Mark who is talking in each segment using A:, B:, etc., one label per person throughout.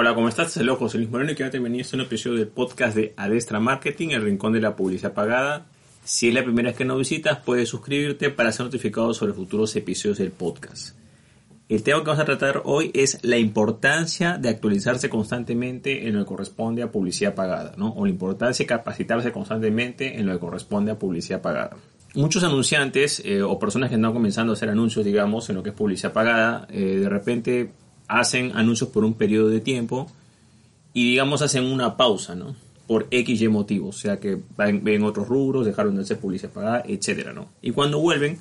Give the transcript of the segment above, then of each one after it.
A: Hola, ¿cómo estás? Soy José Luis Moreno y quiero terminar este un episodio del podcast de Adestra Marketing, el rincón de la publicidad pagada. Si es la primera vez que nos visitas, puedes suscribirte para ser notificado sobre futuros episodios del podcast. El tema que vamos a tratar hoy es la importancia de actualizarse constantemente en lo que corresponde a publicidad pagada, ¿no? O la importancia de capacitarse constantemente en lo que corresponde a publicidad pagada. Muchos anunciantes eh, o personas que están comenzando a hacer anuncios, digamos, en lo que es publicidad pagada, eh, de repente hacen anuncios por un periodo de tiempo y digamos hacen una pausa, ¿no? Por X y motivos, o sea que ven otros rubros, dejaron de hacer publicidad pagada, etcétera, ¿no? Y cuando vuelven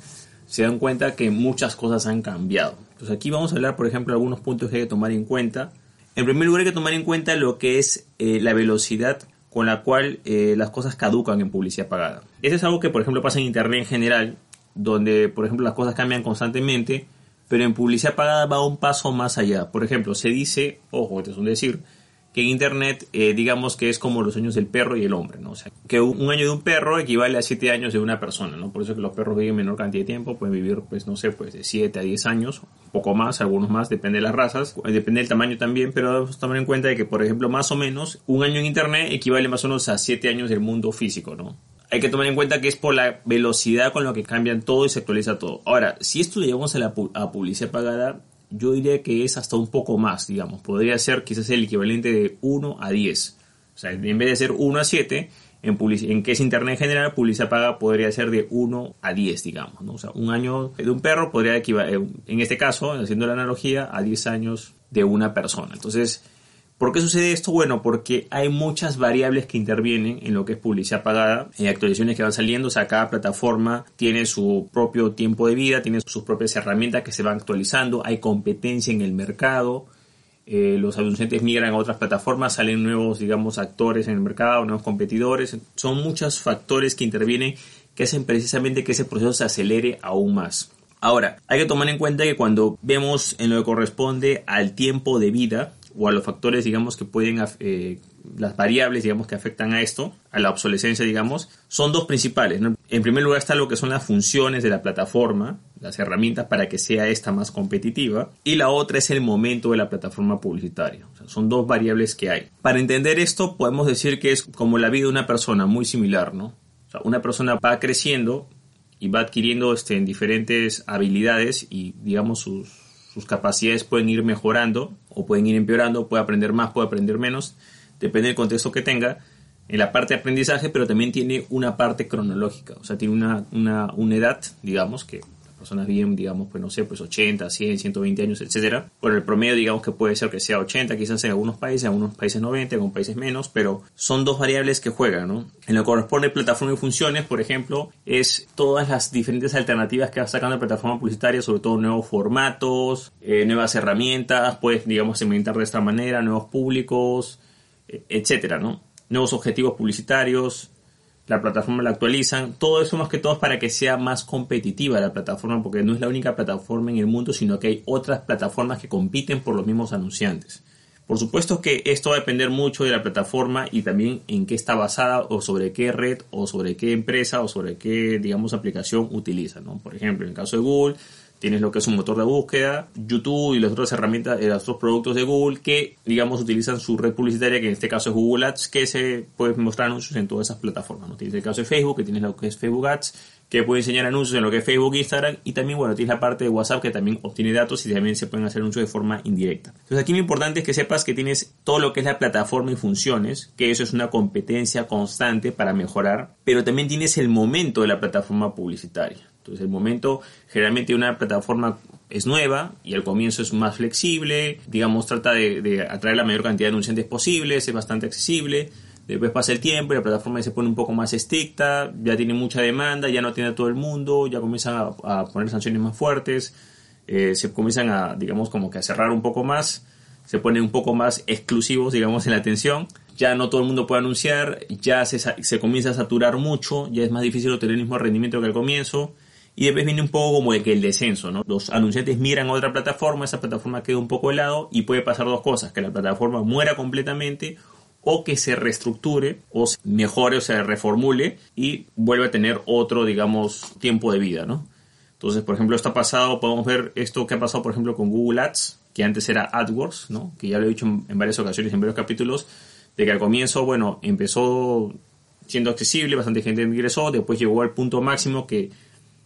A: se dan cuenta que muchas cosas han cambiado. Entonces aquí vamos a hablar, por ejemplo, de algunos puntos que hay que tomar en cuenta. En primer lugar hay que tomar en cuenta lo que es eh, la velocidad con la cual eh, las cosas caducan en publicidad pagada. Eso es algo que, por ejemplo, pasa en Internet en general, donde, por ejemplo, las cosas cambian constantemente pero en publicidad pagada va un paso más allá. Por ejemplo, se dice, ojo, esto es un decir, que en Internet eh, digamos que es como los años del perro y el hombre, ¿no? O sea, que un año de un perro equivale a siete años de una persona, ¿no? Por eso que los perros viven menor cantidad de tiempo, pueden vivir, pues, no sé, pues de 7 a 10 años, poco más, algunos más, depende de las razas, depende del tamaño también, pero debemos tomar en cuenta de que, por ejemplo, más o menos, un año en Internet equivale más o menos a 7 años del mundo físico, ¿no? Hay que tomar en cuenta que es por la velocidad con la que cambian todo y se actualiza todo. Ahora, si esto lo llevamos a la publicidad pagada, yo diría que es hasta un poco más, digamos. Podría ser quizás el equivalente de 1 a 10. O sea, en vez de ser 1 a 7, en, en que es Internet en general, publicidad pagada podría ser de 1 a 10, digamos. O sea, un año de un perro podría equivaler, en este caso, haciendo la analogía, a 10 años de una persona. Entonces, ¿Por qué sucede esto? Bueno, porque hay muchas variables que intervienen en lo que es publicidad pagada, hay actualizaciones que van saliendo, o sea, cada plataforma tiene su propio tiempo de vida, tiene sus propias herramientas que se van actualizando, hay competencia en el mercado, eh, los anunciantes migran a otras plataformas, salen nuevos, digamos, actores en el mercado, nuevos competidores, son muchos factores que intervienen que hacen precisamente que ese proceso se acelere aún más. Ahora, hay que tomar en cuenta que cuando vemos en lo que corresponde al tiempo de vida, o a los factores, digamos, que pueden, eh, las variables, digamos, que afectan a esto, a la obsolescencia, digamos, son dos principales. En primer lugar está lo que son las funciones de la plataforma, las herramientas para que sea esta más competitiva, y la otra es el momento de la plataforma publicitaria. son dos variables que hay. Para entender esto, podemos decir que es como la vida de una persona, muy similar, ¿no? O sea, una persona va creciendo y va adquiriendo este, diferentes habilidades y, digamos, sus, sus capacidades pueden ir mejorando o pueden ir empeorando, puede aprender más, puede aprender menos, depende del contexto que tenga en la parte de aprendizaje, pero también tiene una parte cronológica, o sea, tiene una, una, una edad, digamos, que personas viven, digamos, pues no sé, pues 80, 100, 120 años, etcétera. Por el promedio, digamos que puede ser que sea 80, quizás en algunos países, en algunos países 90, en algunos países menos, pero son dos variables que juegan, ¿no? En lo que corresponde a plataforma y funciones, por ejemplo, es todas las diferentes alternativas que va sacando la plataforma publicitaria, sobre todo nuevos formatos, eh, nuevas herramientas, pues, digamos, segmentar de esta manera, nuevos públicos, e, etcétera, ¿no? Nuevos objetivos publicitarios, la plataforma la actualizan, todo eso más que todo es para que sea más competitiva la plataforma, porque no es la única plataforma en el mundo, sino que hay otras plataformas que compiten por los mismos anunciantes. Por supuesto que esto va a depender mucho de la plataforma y también en qué está basada o sobre qué red o sobre qué empresa o sobre qué, digamos, aplicación utiliza. ¿no? Por ejemplo, en el caso de Google, tienes lo que es un motor de búsqueda, YouTube y las otras herramientas, eh, los otros productos de Google que, digamos, utilizan su red publicitaria, que en este caso es Google Ads, que se puede mostrar anuncios en todas esas plataformas. ¿no? Tienes el caso de Facebook, que tienes lo que es Facebook Ads, que puede enseñar anuncios en lo que es Facebook Instagram, y también, bueno, tienes la parte de WhatsApp, que también obtiene datos y también se pueden hacer anuncios de forma indirecta. Entonces aquí lo importante es que sepas que tienes todo lo que es la plataforma y funciones, que eso es una competencia constante para mejorar, pero también tienes el momento de la plataforma publicitaria. Entonces el momento generalmente una plataforma es nueva y al comienzo es más flexible, digamos trata de, atraer la mayor cantidad de anunciantes posibles, es bastante accesible. Después pasa el tiempo y la plataforma se pone un poco más estricta, ya tiene mucha demanda, ya no tiene a todo el mundo, ya comienzan a, poner sanciones más fuertes, eh, se comienzan a, digamos, como que a cerrar un poco más se ponen un poco más exclusivos, digamos, en la atención. Ya no todo el mundo puede anunciar, ya se, se comienza a saturar mucho, ya es más difícil obtener el mismo rendimiento que al comienzo. Y después viene un poco como de que el descenso, ¿no? Los anunciantes miran a otra plataforma, esa plataforma queda un poco helado y puede pasar dos cosas, que la plataforma muera completamente o que se reestructure o se mejore o se reformule y vuelva a tener otro, digamos, tiempo de vida, ¿no? Entonces, por ejemplo, esto ha pasado, podemos ver esto que ha pasado, por ejemplo, con Google Ads, que antes era AdWords, ¿no? Que ya lo he dicho en, varias ocasiones, en varios capítulos, de que al comienzo, bueno, empezó siendo accesible, bastante gente ingresó, después llegó al punto máximo que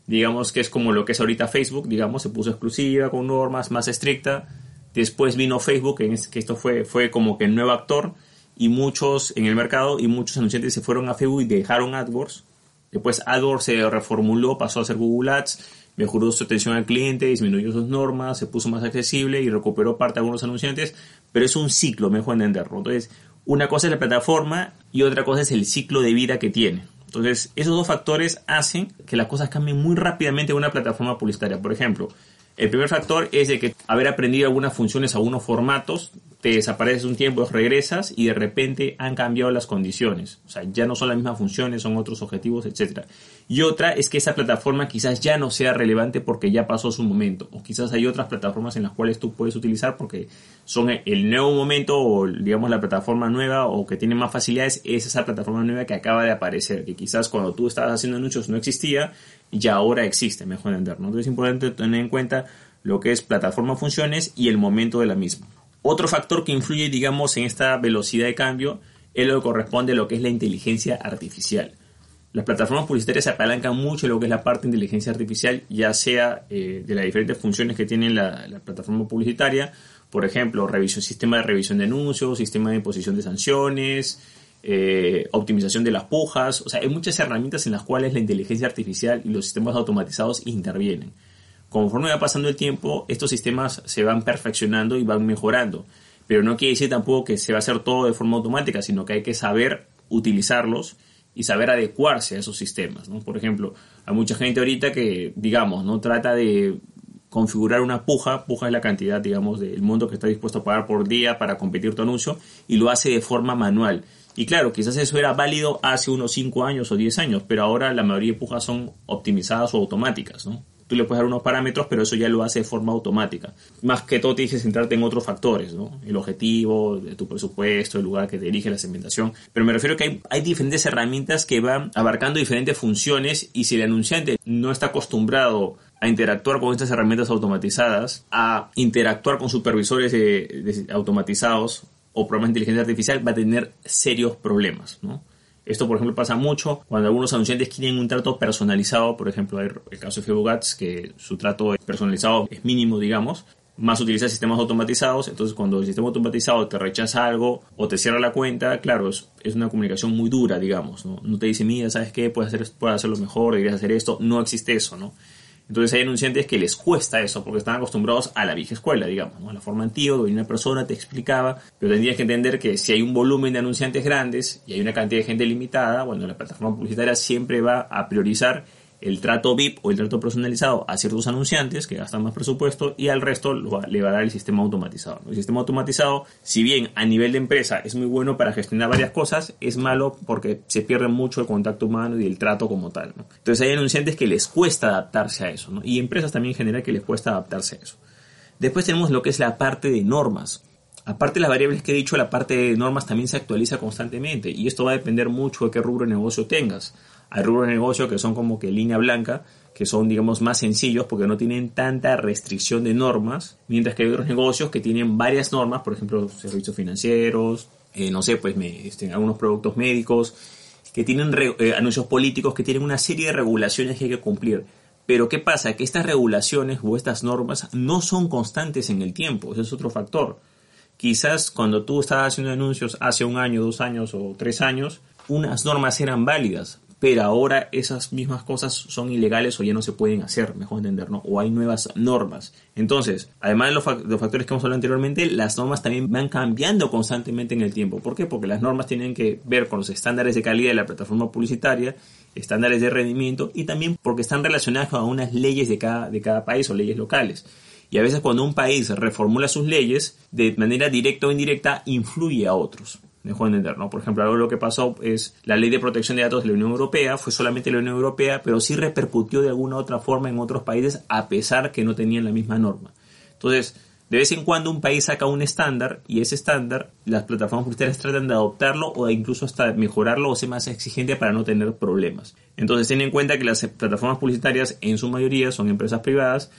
A: digamos que es como lo que es ahorita Facebook, digamos, se puso exclusiva con normas más estricta. Después vino Facebook, que, esto fue, fue como que el nuevo actor, y muchos en el mercado, y muchos anunciantes se fueron a Facebook y dejaron AdWords. Después AdWords se reformuló, pasó a ser Google Ads, mejoró su atención al cliente, disminuyó sus normas, se puso más accesible y recuperó parte de algunos anunciantes, pero es un ciclo, mejor entenderlo. Entonces, una cosa es la plataforma y otra cosa es el ciclo de vida que tiene. Entonces, esos dos factores hacen que las cosas cambien muy rápidamente en una plataforma publicitaria. Por ejemplo, el primer factor es de que haber aprendido algunas funciones, algunos formatos, te desapareces un tiempo, regresas y de repente han cambiado las condiciones. O sea, ya no son las mismas funciones, son otros objetivos, etc. Y otra es que esa plataforma quizás ya no sea relevante porque ya pasó su momento. O quizás hay otras plataformas en las cuales tú puedes utilizar porque son el nuevo momento o digamos la plataforma nueva o que tiene más facilidades es esa plataforma nueva que acaba de aparecer. Que quizás cuando tú estabas haciendo anuncios no existía y ahora existe, mejor entender. ¿no? Entonces es importante tener en cuenta lo que es plataforma funciones y el momento de la misma. Otro factor que influye, digamos, en esta velocidad de cambio es lo que corresponde a lo que es la inteligencia artificial. Las plataformas publicitarias se apalancan mucho lo que es la parte de inteligencia artificial, ya sea eh, de las diferentes funciones que tiene la, plataforma publicitaria, por ejemplo, revisión, sistema de revisión de anuncios, sistema de imposición de sanciones, eh, optimización de las pujas, o sea, hay muchas herramientas en las cuales la inteligencia artificial y los sistemas automatizados intervienen conforme va pasando el tiempo, estos sistemas se van perfeccionando y van mejorando. Pero no quiere decir tampoco que se va a hacer todo de forma automática, sino que hay que saber utilizarlos y saber adecuarse a esos sistemas. Por ejemplo, hay mucha gente ahorita que, digamos, no trata de configurar una puja, puja es la cantidad, digamos, del mundo que está dispuesto a pagar por día para competir tu anuncio, y lo hace de forma manual. Y claro, quizás eso era válido hace unos 5 años o 10 años, pero ahora la mayoría de pujas son optimizadas o automáticas, ¿no? Tú le puedes dar unos parámetros, pero eso ya lo hace de forma automática. Más que todo tienes que centrarte en otros factores, ¿no? El objetivo, de tu presupuesto, el lugar que te dirige la segmentación. Pero me refiero que hay, hay diferentes herramientas que van abarcando diferentes funciones y si el anunciante no está acostumbrado a interactuar con estas herramientas automatizadas, a interactuar con supervisores automatizados o programas de inteligencia artificial, va a tener serios problemas, ¿no? Esto, por ejemplo, pasa mucho cuando algunos anunciantes quieren un trato personalizado. Por ejemplo, hay el caso de Ads, que su trato personalizado es mínimo, digamos. Más utiliza sistemas automatizados. Entonces, cuando el sistema automatizado te rechaza algo o te cierra la cuenta, claro, es, una comunicación muy dura, digamos. ¿no? no te dice, mira, ¿sabes qué? Puedes, hacer, puedes hacerlo mejor, deberías hacer esto. No existe eso, ¿no? Entonces hay anunciantes que les cuesta eso porque están acostumbrados a la vieja escuela, digamos, la forma antigua, donde una persona te explicaba, pero tendrías que entender que si hay un volumen de anunciantes grandes y hay una cantidad de gente limitada, bueno, la plataforma publicitaria siempre va a priorizar el trato VIP o el trato personalizado a ciertos anunciantes que gastan más presupuesto y al resto le va a dar el sistema automatizado. El sistema automatizado, si bien a nivel de empresa es muy bueno para gestionar varias cosas, es malo porque se pierde mucho el contacto humano y el trato como tal. Entonces hay anunciantes que les cuesta adaptarse a eso y empresas también en general que les cuesta adaptarse a eso. Después tenemos lo que es la parte de normas. Aparte de las variables que he dicho, la parte de normas también se actualiza constantemente y esto va a depender mucho de qué rubro de negocio tengas. Hay rubros de negocio que son como que línea blanca, que son, digamos, más sencillos porque no tienen tanta restricción de normas, mientras que hay otros negocios que tienen varias normas, por ejemplo, servicios financieros, eh, no sé, pues este, algunos productos médicos, que tienen eh, anuncios políticos, que tienen una serie de regulaciones que hay que cumplir. Pero ¿qué pasa? Que estas regulaciones o estas normas no son constantes en el tiempo, ese es otro factor. Quizás cuando tú estabas haciendo anuncios hace un año, dos años o tres años, unas normas eran válidas, pero ahora esas mismas cosas son ilegales o ya no se pueden hacer, mejor entender, ¿no? O hay nuevas normas. Entonces, además de los, factores que hemos hablado anteriormente, las normas también van cambiando constantemente en el tiempo. ¿Por qué? Porque las normas tienen que ver con los estándares de calidad de la plataforma publicitaria, estándares de rendimiento y también porque están relacionadas con unas leyes de cada, de cada país o leyes locales. Y a veces cuando un país reformula sus leyes, de manera directa o indirecta, influye a otros. Dejó de entender, ¿no? Por ejemplo, algo lo que pasó es la ley de protección de datos de la Unión Europea, fue solamente la Unión Europea, pero sí repercutió de alguna u otra forma en otros países a pesar que no tenían la misma norma. Entonces, de vez en cuando un país saca un estándar y ese estándar las plataformas publicitarias tratan de adoptarlo o incluso hasta mejorarlo o ser más exigente para no tener problemas. Entonces ten en cuenta que las plataformas publicitarias en su mayoría son empresas privadas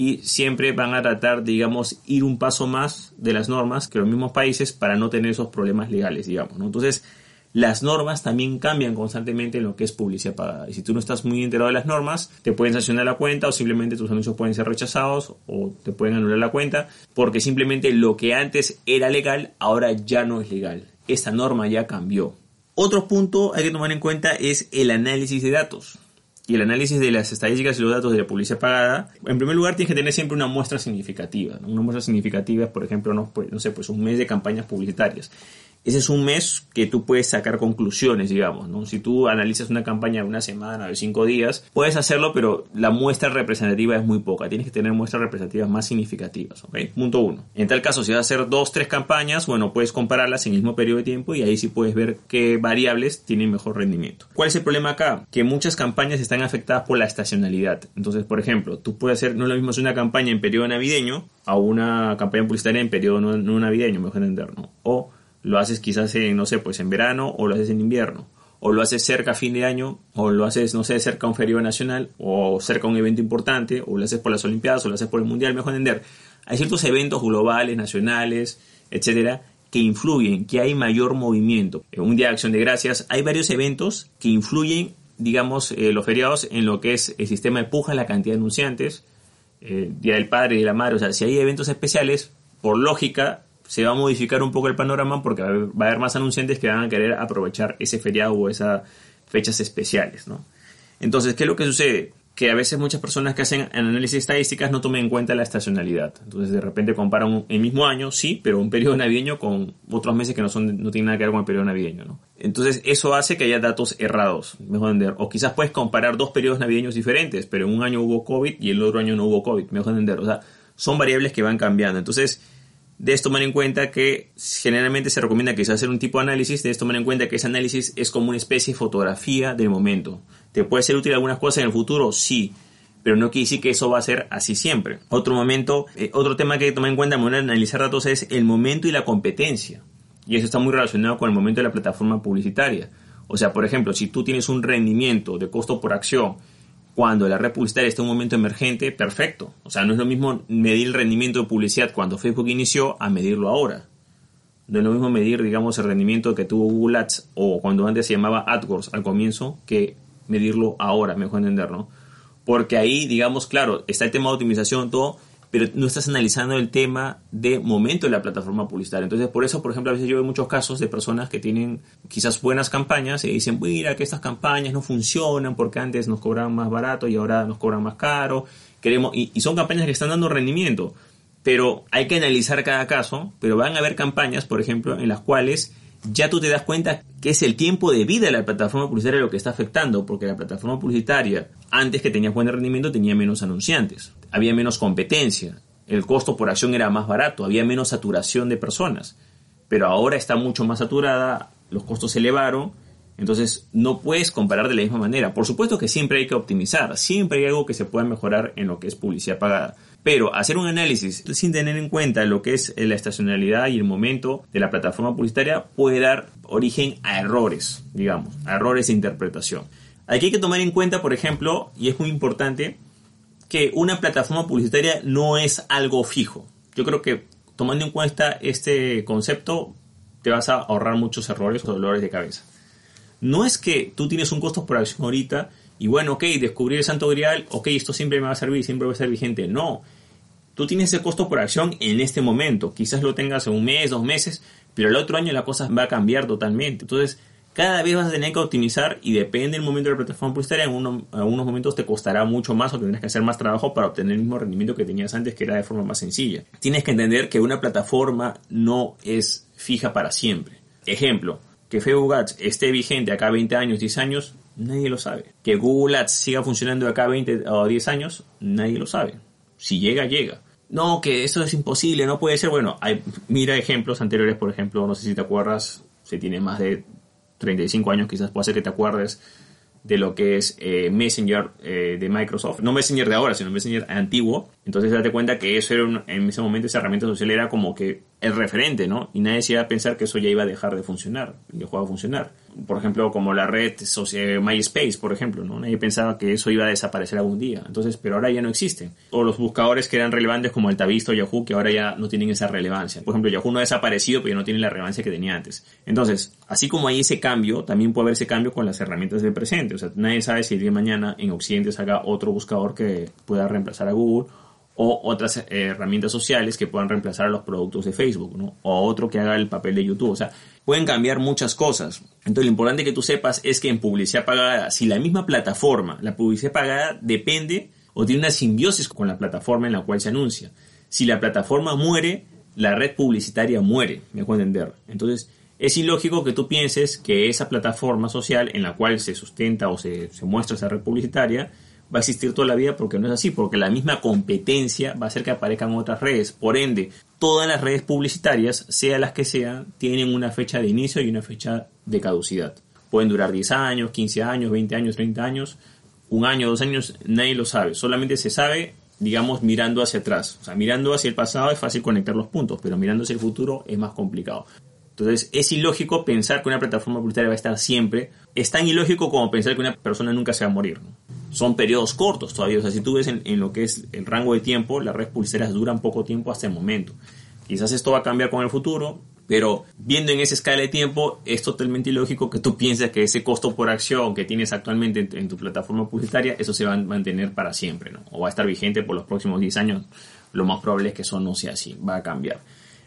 A: y siempre van a tratar, digamos, ir un paso más de las normas que los mismos países para no tener esos problemas legales, digamos. Entonces, las normas también cambian constantemente en lo que es publicidad pagada. Y si tú no estás muy enterado de las normas, te pueden sancionar la cuenta o simplemente tus anuncios pueden ser rechazados o te pueden anular la cuenta porque simplemente lo que antes era legal ahora ya no es legal. Esta norma ya cambió. Otro punto hay que tomar en cuenta es el análisis de datos y el análisis de las estadísticas y los datos de la publicidad pagada, en primer lugar tienes que tener siempre una muestra significativa. Una muestra significativa, por ejemplo, pues, no sé, pues un mes de campañas publicitarias ese es un mes que tú puedes sacar conclusiones, digamos, ¿no? Si tú analizas una campaña de una semana, de cinco días, puedes hacerlo, pero la muestra representativa es muy poca. Tienes que tener muestras representativas más significativas, ¿ok? Punto uno. En tal caso, si vas a hacer dos, tres campañas, bueno, puedes compararlas en el mismo periodo de tiempo y ahí sí puedes ver qué variables tienen mejor rendimiento. ¿Cuál es el problema acá? Que muchas campañas están afectadas por la estacionalidad. Entonces, por ejemplo, tú puedes hacer, no es lo mismo hacer una campaña en periodo navideño a una campaña publicitaria en periodo no, no navideño, mejor entender, ¿no? O lo haces quizás en, no sé, pues en verano o lo haces en invierno. O lo haces cerca a fin de año, o lo haces, no sé, cerca a un feriado nacional, o cerca a un evento importante, o lo haces por las Olimpiadas, o lo haces por el Mundial, mejor entender. Hay ciertos eventos globales, nacionales, etcétera, que influyen, que hay mayor movimiento. Un día de acción de gracias, hay varios eventos que influyen, digamos, eh, los feriados en lo que es el sistema de puja, la cantidad de anunciantes, eh, Día del Padre y de la Madre. O sea, si hay eventos especiales, por lógica, se va a modificar un poco el panorama porque va a haber más anunciantes que van a querer aprovechar ese feriado o esas fechas especiales, ¿no? Entonces, ¿qué es lo que sucede? Que a veces muchas personas que hacen análisis estadísticas no tomen en cuenta la estacionalidad. Entonces, de repente comparan el mismo año, sí, pero un periodo navideño con otros meses que no, son, no tienen nada que ver con el periodo navideño, ¿no? Entonces, eso hace que haya datos errados, mejor entender. O quizás puedes comparar dos periodos navideños diferentes, pero en un año hubo COVID y el otro año no hubo COVID, mejor entender. O sea, son variables que van cambiando. Entonces, Debes tomar en cuenta que generalmente se recomienda que se hacer un tipo de análisis, debes tomar en cuenta que ese análisis es como una especie de fotografía del momento. ¿Te puede ser útil algunas cosas en el futuro? Sí, pero no quiere decir que eso va a ser así siempre. Otro momento, eh, otro tema que hay que tomar en cuenta al analizar datos es el momento y la competencia. Y eso está muy relacionado con el momento de la plataforma publicitaria. O sea, por ejemplo, si tú tienes un rendimiento de costo por acción cuando la red publicitaria está en un momento emergente, perfecto. O sea, no es lo mismo medir el rendimiento de publicidad cuando Facebook inició a medirlo ahora. No es lo mismo medir, digamos, el rendimiento que tuvo Google Ads o cuando antes se llamaba AdWords al comienzo que medirlo ahora, mejor entender, ¿no? Porque ahí, digamos, claro, está el tema de optimización, todo, pero no estás analizando el tema de momento de la plataforma publicitaria. Entonces, por eso, por ejemplo, a veces yo veo muchos casos de personas que tienen quizás buenas campañas y dicen, mira, que estas campañas no funcionan porque antes nos cobraban más barato y ahora nos cobran más caro. Queremos, y, son campañas que están dando rendimiento. Pero hay que analizar cada caso, pero van a haber campañas, por ejemplo, en las cuales ya tú te das cuenta que es el tiempo de vida de la plataforma publicitaria lo que está afectando, porque la plataforma publicitaria, antes que tenía buen rendimiento, tenía menos anunciantes, había menos competencia, el costo por acción era más barato, había menos saturación de personas, pero ahora está mucho más saturada, los costos se elevaron, entonces no puedes comparar de la misma manera. Por supuesto que siempre hay que optimizar, siempre hay algo que se pueda mejorar en lo que es publicidad pagada pero hacer un análisis sin tener en cuenta lo que es la estacionalidad y el momento de la plataforma publicitaria puede dar origen a errores, digamos, a errores de interpretación. Aquí hay que tomar en cuenta, por ejemplo, y es muy importante, que una plataforma publicitaria no es algo fijo. Yo creo que tomando en cuenta este concepto te vas a ahorrar muchos errores o dolores de cabeza. No es que tú tienes un costo por acción ahorita y bueno, ok, descubrir el santo grial, ok, esto siempre me va a servir, siempre va a ser vigente. No, tú tienes ese costo por acción en este momento. Quizás lo tengas en un mes, dos meses, pero el otro año la cosa va a cambiar totalmente. Entonces, cada vez vas a tener que optimizar y depende del momento de la plataforma publicitaria. En, algunos momentos te costará mucho más o tendrás que hacer más trabajo para obtener el mismo rendimiento que tenías antes, que era de forma más sencilla. Tienes que entender que una plataforma no es fija para siempre. Ejemplo, que Facebook Ads esté vigente acá 20 años, 10 años, Nadie lo sabe. Que Google Ads siga funcionando acá 20 o 10 años, nadie lo sabe. Si llega, llega. no, que eso es imposible, no puede ser. Bueno, hay, mira ejemplos anteriores, por ejemplo, no sé si te acuerdas, si tiene más de 35 años, quizás puede ser que te acuerdes de lo que es eh, Messenger eh, de Microsoft. No Messenger de ahora, sino Messenger antiguo. Entonces date cuenta que eso era en ese momento esa herramienta social era como que el referente, ¿no? Y nadie se iba a pensar que eso ya iba a dejar de funcionar, y dejó de funcionar. Por ejemplo, como la red MySpace, por ejemplo, ¿no? Nadie pensaba que eso iba a desaparecer algún día. Entonces, pero ahora ya no existen. O los buscadores que eran relevantes como Altavisto o Yahoo, que ahora ya no tienen esa relevancia. Por ejemplo, Yahoo no ha desaparecido, pero ya no tiene la relevancia que tenía antes. Entonces, así como hay ese cambio, también puede haber ese cambio con las herramientas del presente. O sea, nadie sabe si el día de mañana en Occidente salga otro buscador que pueda reemplazar a Google o otras eh, herramientas sociales que puedan reemplazar a los productos de Facebook, ¿no? O otro que haga el papel de YouTube. O sea, pueden cambiar muchas cosas. Entonces, lo importante que tú sepas es que en publicidad pagada, si la misma plataforma, la publicidad pagada depende o tiene una simbiosis con la plataforma en la cual se anuncia. Si la plataforma muere, la red publicitaria muere, me dejo entender. Entonces, es ilógico que tú pienses que esa plataforma social en la cual se sustenta o se, se muestra esa red publicitaria va a existir toda la vida porque no es así, porque la misma competencia va a hacer que aparezcan otras redes. Por ende, todas las redes publicitarias, sea las que sean, tienen una fecha de inicio y una fecha de caducidad. Pueden durar 10 años, 15 años, 20 años, 30 años, un año, dos años, nadie lo sabe. Solamente se sabe, digamos, mirando hacia atrás. O sea, mirando hacia el pasado es fácil conectar los puntos, pero mirando hacia el futuro es más complicado. Entonces es ilógico pensar que una plataforma publicitaria va a estar siempre. Es tan ilógico como pensar que una persona nunca se va a morir. Son periodos cortos todavía. O sea, si tú ves en, lo que es el rango de tiempo, las redes publicitarias duran poco tiempo hasta el momento. Quizás esto va a cambiar con el futuro, pero viendo en esa escala de tiempo, es totalmente ilógico que tú pienses que ese costo por acción que tienes actualmente en, tu plataforma publicitaria, eso se va a mantener para siempre, ¿no? O va a estar vigente por los próximos 10 años. Lo más probable es que eso no sea así, va a cambiar.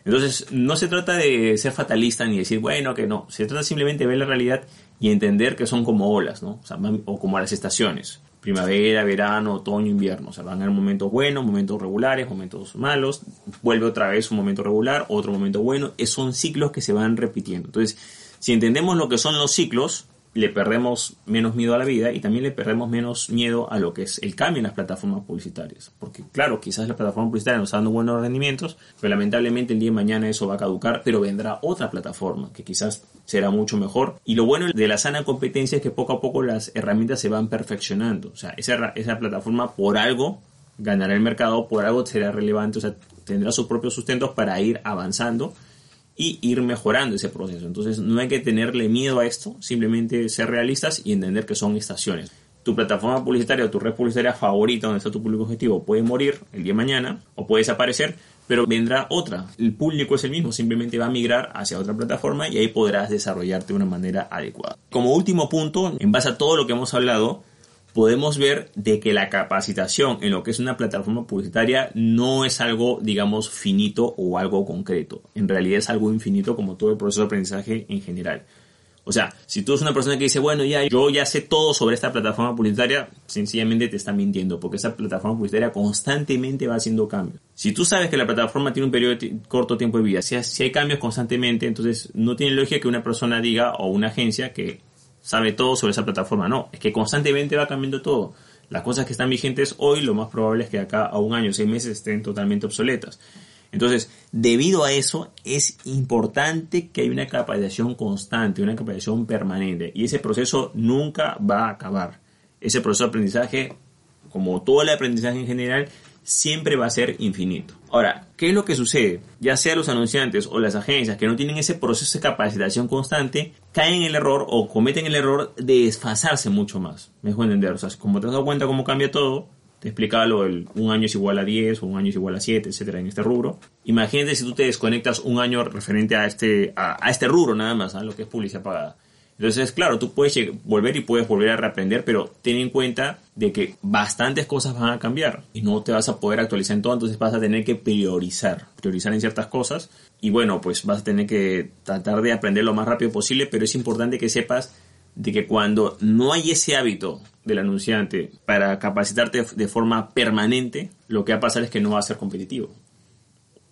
A: Entonces, no se trata de ser fatalista ni decir, bueno, que no. Se trata simplemente de ver la realidad y entender que son como olas, ¿no? O, como las estaciones. Primavera, verano, otoño, invierno. O sea, van a haber momentos buenos, momentos regulares, momentos malos. Vuelve otra vez un momento regular, otro momento bueno. Es, son ciclos que se van repitiendo. Entonces, si entendemos lo que son los ciclos, le perdemos menos miedo a la vida y también le perdemos menos miedo a lo que es el cambio en las plataformas publicitarias. Porque claro, quizás la plataforma publicitaria nos está dando buenos rendimientos, pero lamentablemente el día de mañana eso va a caducar, pero vendrá otra plataforma que quizás será mucho mejor. Y lo bueno de la sana competencia es que poco a poco las herramientas se van perfeccionando. O sea, esa, esa plataforma por algo ganará el mercado, por algo será relevante, o sea, tendrá sus propios sustentos para ir avanzando y ir mejorando ese proceso. Entonces no hay que tenerle miedo a esto, simplemente ser realistas y entender que son estaciones. Tu plataforma publicitaria o tu red publicitaria favorita donde está tu público objetivo puede morir el día de mañana o puede desaparecer, pero vendrá otra. El público es el mismo, simplemente va a migrar hacia otra plataforma y ahí podrás desarrollarte de una manera adecuada. Como último punto, en base a todo lo que hemos hablado, podemos ver de que la capacitación en lo que es una plataforma publicitaria no es algo, digamos, finito o algo concreto. En realidad es algo infinito como todo el proceso de aprendizaje en general. O sea, si tú eres una persona que dice, bueno, ya yo ya sé todo sobre esta plataforma publicitaria, sencillamente te está mintiendo, porque esa plataforma publicitaria constantemente va haciendo cambios. Si tú sabes que la plataforma tiene un periodo de corto tiempo de vida, si hay cambios constantemente, entonces no tiene lógica que una persona diga o una agencia que sabe todo sobre esa plataforma. No, es que constantemente va cambiando todo. Las cosas que están vigentes hoy, lo más probable es que acá a un año, seis meses estén totalmente obsoletas. Entonces, debido a eso, es importante que haya una capacitación constante, una capacitación permanente. Y ese proceso nunca va a acabar. Ese proceso de aprendizaje, como todo el aprendizaje en general, siempre va a ser infinito. Ahora, ¿qué es lo que sucede? Ya sea los anunciantes o las agencias que no tienen ese proceso de capacitación constante, caen en el error o cometen el error de desfasarse mucho más. Me entender. O sea, como te has dado cuenta cómo cambia todo, te explicaba lo del un año es igual a 10 o un año es igual a 7, etcétera, en este rubro. Imagínate si tú te desconectas un año referente a este, a, este rubro nada más, a lo que es publicidad pagada. Entonces, claro, tú puedes volver y puedes volver a reaprender, pero ten en cuenta de que bastantes cosas van a cambiar y no te vas a poder actualizar en todo, entonces vas a tener que priorizar, priorizar en ciertas cosas y bueno, pues vas a tener que tratar de aprender lo más rápido posible, pero es importante que sepas de que cuando no hay ese hábito del anunciante para capacitarte de forma permanente, lo que va a pasar es que no va a ser competitivo.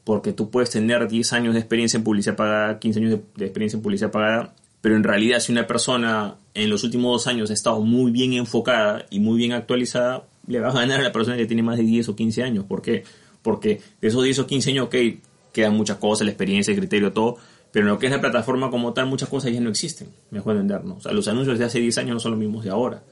A: Porque tú puedes tener 10 años de experiencia en publicidad pagada, 15 años de experiencia en publicidad pagada pero en realidad si una persona en los últimos dos años ha estado muy bien enfocada y muy bien actualizada, le va a ganar a la persona que tiene más de 10 o 15 años. ¿Por qué? porque de esos 10 o 15 años, ok, quedan muchas cosas, la experiencia, el criterio, todo, pero en lo que es la plataforma como tal, muchas cosas ya no existen, mejor entendernos. O sea, los anuncios de hace 10 años no son los mismos de ahora.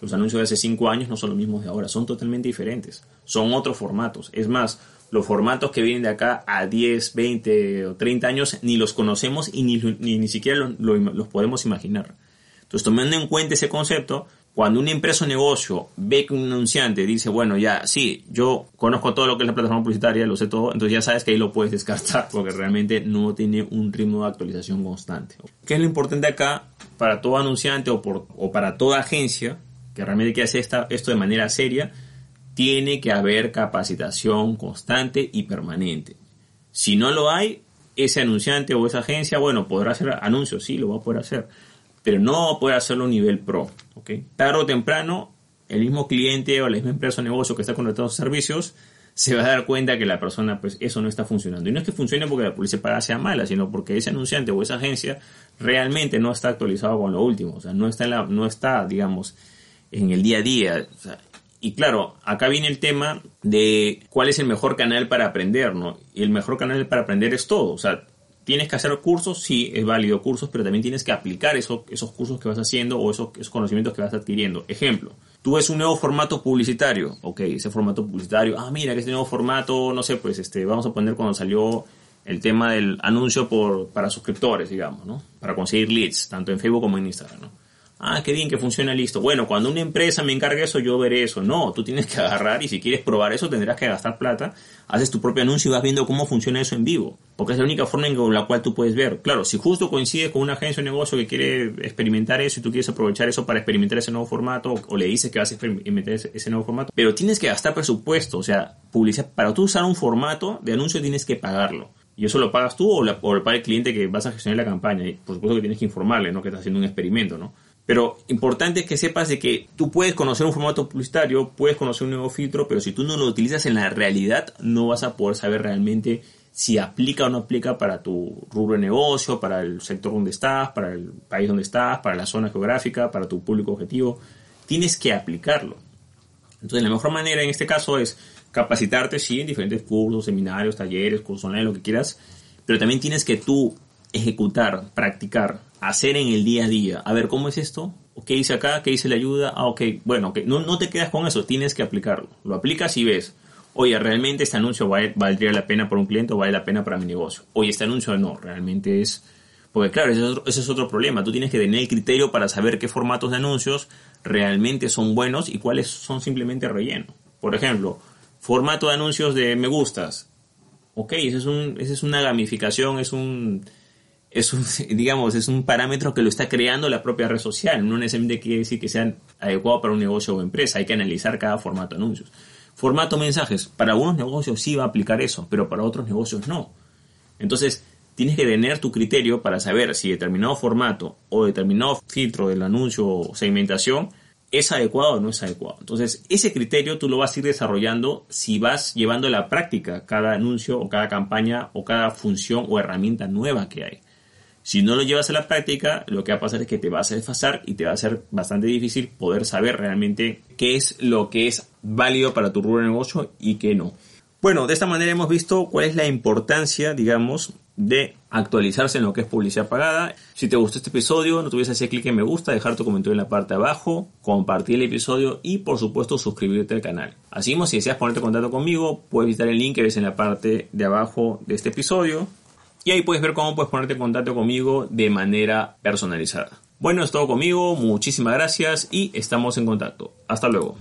A: Los anuncios de hace 5 años no son los mismos de ahora, son totalmente diferentes. Son otros formatos. Es más, los formatos que vienen de acá a 10, 20 o 30 años ni los conocemos y ni, ni, siquiera los podemos imaginar. Entonces, tomando en cuenta ese concepto, cuando una empresa o negocio ve que un anunciante dice, bueno, ya, sí, yo conozco todo lo que es la plataforma publicitaria, lo sé todo, entonces ya sabes que ahí lo puedes descartar porque realmente no tiene un ritmo de actualización constante. ¿Qué es lo importante acá para todo anunciante o, por, o para toda agencia que realmente quiere hacer esta, esto de manera seria? Tiene que haber capacitación constante y permanente. Si no lo hay, ese anunciante o esa agencia, bueno, podrá hacer anuncios, sí, lo va a poder hacer pero no puede hacerlo a nivel pro. ¿okay? Tarde o temprano, el mismo cliente o la misma empresa o negocio que está contratando servicios se va a dar cuenta que la persona, pues eso no está funcionando. Y no es que funcione porque la publicidad paga sea mala, sino porque ese anunciante o esa agencia realmente no está actualizado con lo último. O sea, no está, la, no está digamos, en el día a día. y claro, acá viene el tema de cuál es el mejor canal para aprender, ¿no? Y el mejor canal para aprender es todo. O sea, Tienes que hacer cursos, sí, es válido cursos, pero también tienes que aplicar esos cursos que vas haciendo o esos, conocimientos que vas adquiriendo. Ejemplo, tú ves un nuevo formato publicitario, ok, ese formato publicitario, ah, mira, que este nuevo formato, no sé, pues este, vamos a poner cuando salió el tema del anuncio por, para suscriptores, digamos, ¿no? Para conseguir leads, tanto en Facebook como en Instagram, ¿no? Ah, qué bien que funciona listo. Bueno, cuando una empresa me encargue eso, yo veré eso. No, tú tienes que agarrar y si quieres probar eso tendrás que gastar plata. Haces tu propio anuncio y vas viendo cómo funciona eso en vivo. Porque es la única forma en la cual tú puedes ver. Claro, si justo coincides con una agencia o negocio que quiere experimentar eso y tú quieres aprovechar eso para experimentar ese nuevo formato o, le dices que vas a experimentar ese, nuevo formato, pero tienes que gastar presupuesto. O sea, publicidad. Para tú usar un formato de anuncio tienes que pagarlo. Y eso lo pagas tú o, paga el cliente que vas a gestionar la campaña. Y por supuesto que tienes que informarle, ¿no? Que estás haciendo un experimento, ¿no? Pero importante es que sepas de que tú puedes conocer un formato publicitario, puedes conocer un nuevo filtro, pero si tú no lo utilizas en la realidad, no vas a poder saber realmente si aplica o no aplica para tu rubro de negocio, para el sector donde estás, para el país donde estás, para la zona geográfica, para tu público objetivo. Tienes que aplicarlo. Entonces, la mejor manera en este caso es capacitarte, sí, en diferentes cursos, seminarios, talleres, cursos online, lo que quieras, pero también tienes que tú ejecutar, practicar, hacer en el día a día. A ver, ¿cómo es esto? ¿Qué hice acá? ¿Qué hice la ayuda? Ah, ok, bueno. No, no te quedas con eso, tienes que aplicarlo. Lo aplicas y ves, oye, ¿realmente este anuncio valdría la pena para un cliente o vale la pena para mi negocio? Oye, este anuncio no, realmente es... Porque claro, ese es, otro, ese es otro problema. Tú tienes que tener el criterio para saber qué formatos de anuncios realmente son buenos y cuáles son simplemente relleno. Por ejemplo, formato de anuncios de me gustas. Ok, ese es, un, es una gamificación, es un es un, digamos, es un parámetro que lo está creando la propia red social. No necesariamente quiere decir que sea adecuado para un negocio o empresa. Hay que analizar cada formato de anuncios. Formato mensajes. Para algunos negocios sí va a aplicar eso, pero para otros negocios no. Entonces, tienes que tener tu criterio para saber si determinado formato o determinado filtro del anuncio o segmentación es adecuado o no es adecuado. Entonces, ese criterio tú lo vas a ir desarrollando si vas llevando a la práctica cada anuncio o cada campaña o cada función o herramienta nueva que hay. Si no lo llevas a la práctica, lo que va a pasar es que te vas a desfasar y te va a ser bastante difícil poder saber realmente qué es lo que es válido para tu rubro de negocio y qué no. Bueno, de esta manera hemos visto cuál es la importancia, digamos, de actualizarse en lo que es publicidad pagada. Si te gustó este episodio, no tuvieses hacer clic en me gusta, dejar tu comentario en la parte de abajo, compartir el episodio y por supuesto suscribirte al canal. Así como si deseas ponerte en contacto conmigo, puedes visitar el link que ves en la parte de abajo de este episodio y ahí puedes ver cómo puedes ponerte en contacto conmigo de manera personalizada. Bueno, es todo conmigo, muchísimas gracias y estamos en contacto. Hasta luego.